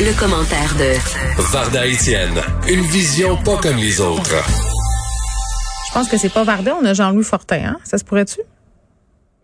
Le, commentaire de Varda Etienne, une vision pas comme les autres. Je pense que c'est pas Varda, on a Jean-Louis Fortin, hein? Ça se pourrait-tu?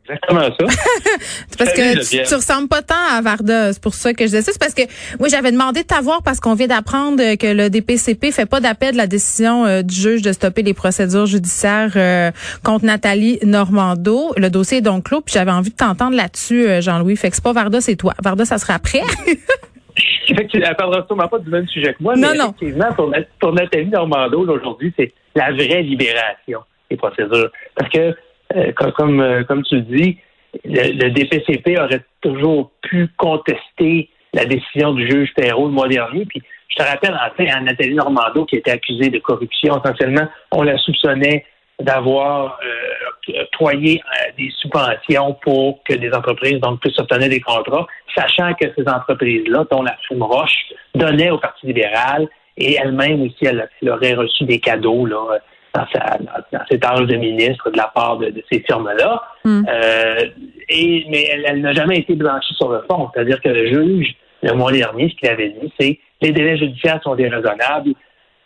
Exactement ça. parce que tu, tu, ressembles pas tant à Varda. C'est pour ça que je disais ça. C'est parce que oui, j'avais demandé de t'avoir parce qu'on vient d'apprendre que le DPCP fait pas d'appel de la décision euh, du juge de stopper les procédures judiciaires euh, contre Nathalie Normando. Le dossier est donc clos. Puis j'avais envie de t'entendre là-dessus, euh, Jean-Louis. Fait que c'est pas Varda, c'est toi. Varda, ça sera après. Effectivement, elle parlera sûrement pas du même sujet que moi. Non, mais non. Effectivement, pour, pour Nathalie Normando, aujourd'hui, c'est la vraie libération des procédures. Parce que euh, comme, comme, euh, comme, tu le dis, le, le, DPCP aurait toujours pu contester la décision du juge Perrault le mois dernier. Puis je te rappelle, en fait, à Nathalie Normando, qui était accusée de corruption, essentiellement, on la soupçonnait d'avoir euh, octroyé euh, des subventions pour que des entreprises donc puissent obtenir des contrats, sachant que ces entreprises-là, dont la firme Roche, donnaient au Parti libéral et elle-même aussi, elle, elle, aurait reçu des cadeaux là, dans, sa, dans, ses tâches de ministre de la part de, de ces firmes-là. Mm. Euh, et mais elle, elle n'a jamais été blanchie sur le fond. C'est-à-dire que le juge, le mois dernier, ce qu'il avait dit, c'est les délais judiciaires sont déraisonnables.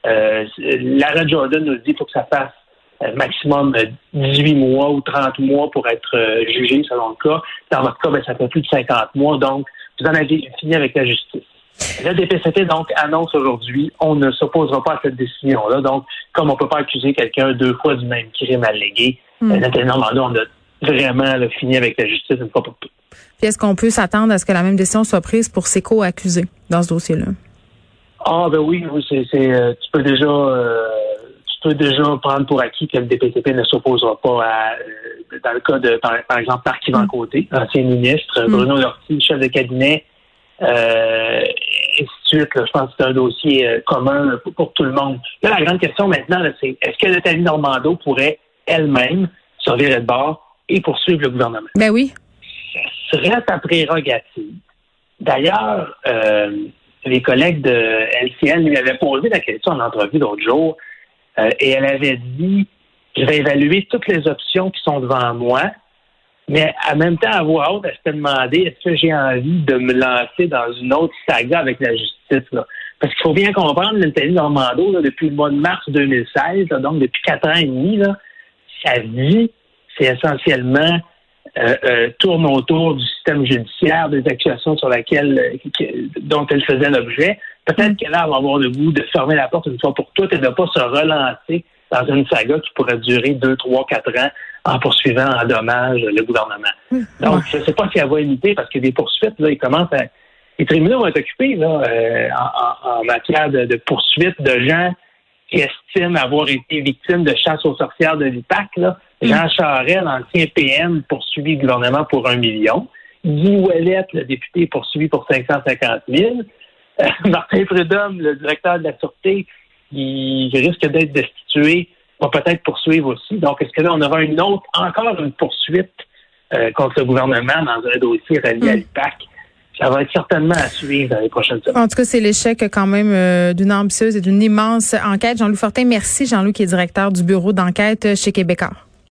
Euh, Lara Jordan nous dit qu'il faut que ça fasse euh, maximum 18 mois ou 30 mois pour être euh, jugé selon le cas. Dans votre cas, ben, ça fait plus de 50 mois. Donc, vous en avez fini avec la justice. Le DPCP, donc, annonce aujourd'hui, on ne s'opposera pas à cette décision-là. Donc, comme on ne peut pas accuser quelqu'un deux fois du même crime allégué, mm. Nathalie Normando, on a vraiment là, fini avec la justice une fois pour toutes. Puis est-ce qu'on peut s'attendre à ce que la même décision soit prise pour ses co-accusés dans ce dossier-là? Ah ben oui, oui c'est, euh, tu peux déjà euh, tu peux déjà prendre pour acquis que le DPCP ne s'opposera pas à euh, dans le cas de par, par exemple Marc Yvan Côté, ancien ministre, Mm. Bruno Lortie, chef de cabinet, euh, suite. Là, je pense que c'est un dossier euh, commun pour, pour, tout le monde. Là, la grande question maintenant, c'est est-ce que Nathalie Normando pourrait elle-même se virer de bord et poursuivre le gouvernement? Ben oui. Ça serait sa prérogative. D'ailleurs, euh, les collègues de LCN lui avaient posé la question en entrevue l'autre jour euh, et elle avait dit je vais évaluer toutes les options qui sont devant moi, mais en même temps, à voix haute, elle s'était demandé est-ce que j'ai envie de me lancer dans une autre saga avec la justice là? Parce qu'il faut bien comprendre, Nathalie Normando, là, depuis le mois de mars 2016, là, donc depuis quatre ans et demi, là, sa vie, c'est essentiellement euh, euh, tourne autour du système judiciaire, des accusations sur lesquelles euh, dont elle faisait l'objet. Peut-être qu'elle va avoir le goût de fermer la porte une fois pour toutes et de ne pas se relancer dans une saga qui pourrait durer deux, trois, quatre ans en poursuivant en dommage le gouvernement. Donc, je ne sais pas si elle va imiter parce que des poursuites, là, ils commencent à. Les tribunaux vont être occupés là, euh, en, en, matière de, de poursuites de gens qui estiment avoir été victimes de chasse aux sorcières de l'IPAC. Là. Jean Charest, l'ancien PM, poursuivi le gouvernement pour un million. Guy Ouellet, le député, poursuivi pour 550 000. Euh, Martin Prudhomme, le directeur de la Sûreté, qui risque d'être destitué, va peut-être poursuivre aussi. Donc, est-ce que là, on aura une autre, encore une poursuite euh, contre le gouvernement dans un dossier relié à l'IPAC? Ça va être certainement à suivre dans les prochaines semaines. En tout cas, c'est l'échec quand même euh, d'une ambitieuse et d'une immense enquête. Jean-Louis Fortin, merci. Jean-Louis qui est directeur du bureau d'enquête chez Québécois.